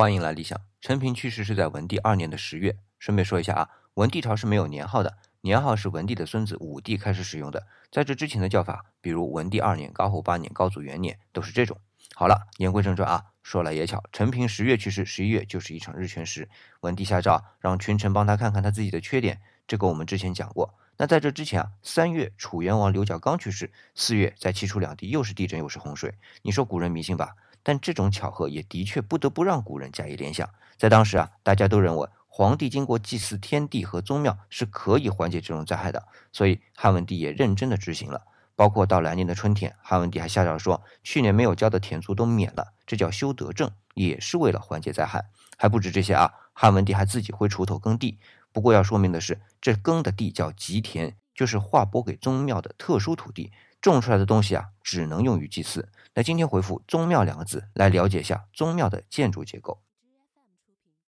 欢迎来理想。陈平去世是在文帝二年的十月。顺便说一下啊，文帝朝是没有年号的，年号是文帝的孙子武帝开始使用的。在这之前的叫法，比如文帝二年、高后八年、高祖元年，都是这种。好了，言归正传啊，说来也巧，陈平十月去世，十一月就是一场日全食。文帝下诏让群臣帮他看看他自己的缺点，这个我们之前讲过。那在这之前啊，三月楚元王刘角刚去世，四月在齐楚两地又是地震又是洪水。你说古人迷信吧？但这种巧合也的确不得不让古人加以联想。在当时啊，大家都认为皇帝经过祭祀天地和宗庙是可以缓解这种灾害的，所以汉文帝也认真的执行了。包括到来年的春天，汉文帝还下诏说，去年没有交的田租都免了，这叫修德政，也是为了缓解灾害。还不止这些啊，汉文帝还自己挥锄头耕地。不过要说明的是，这耕的地叫吉田，就是划拨给宗庙的特殊土地，种出来的东西啊，只能用于祭祀。那今天回复“宗庙”两个字，来了解一下宗庙的建筑结构。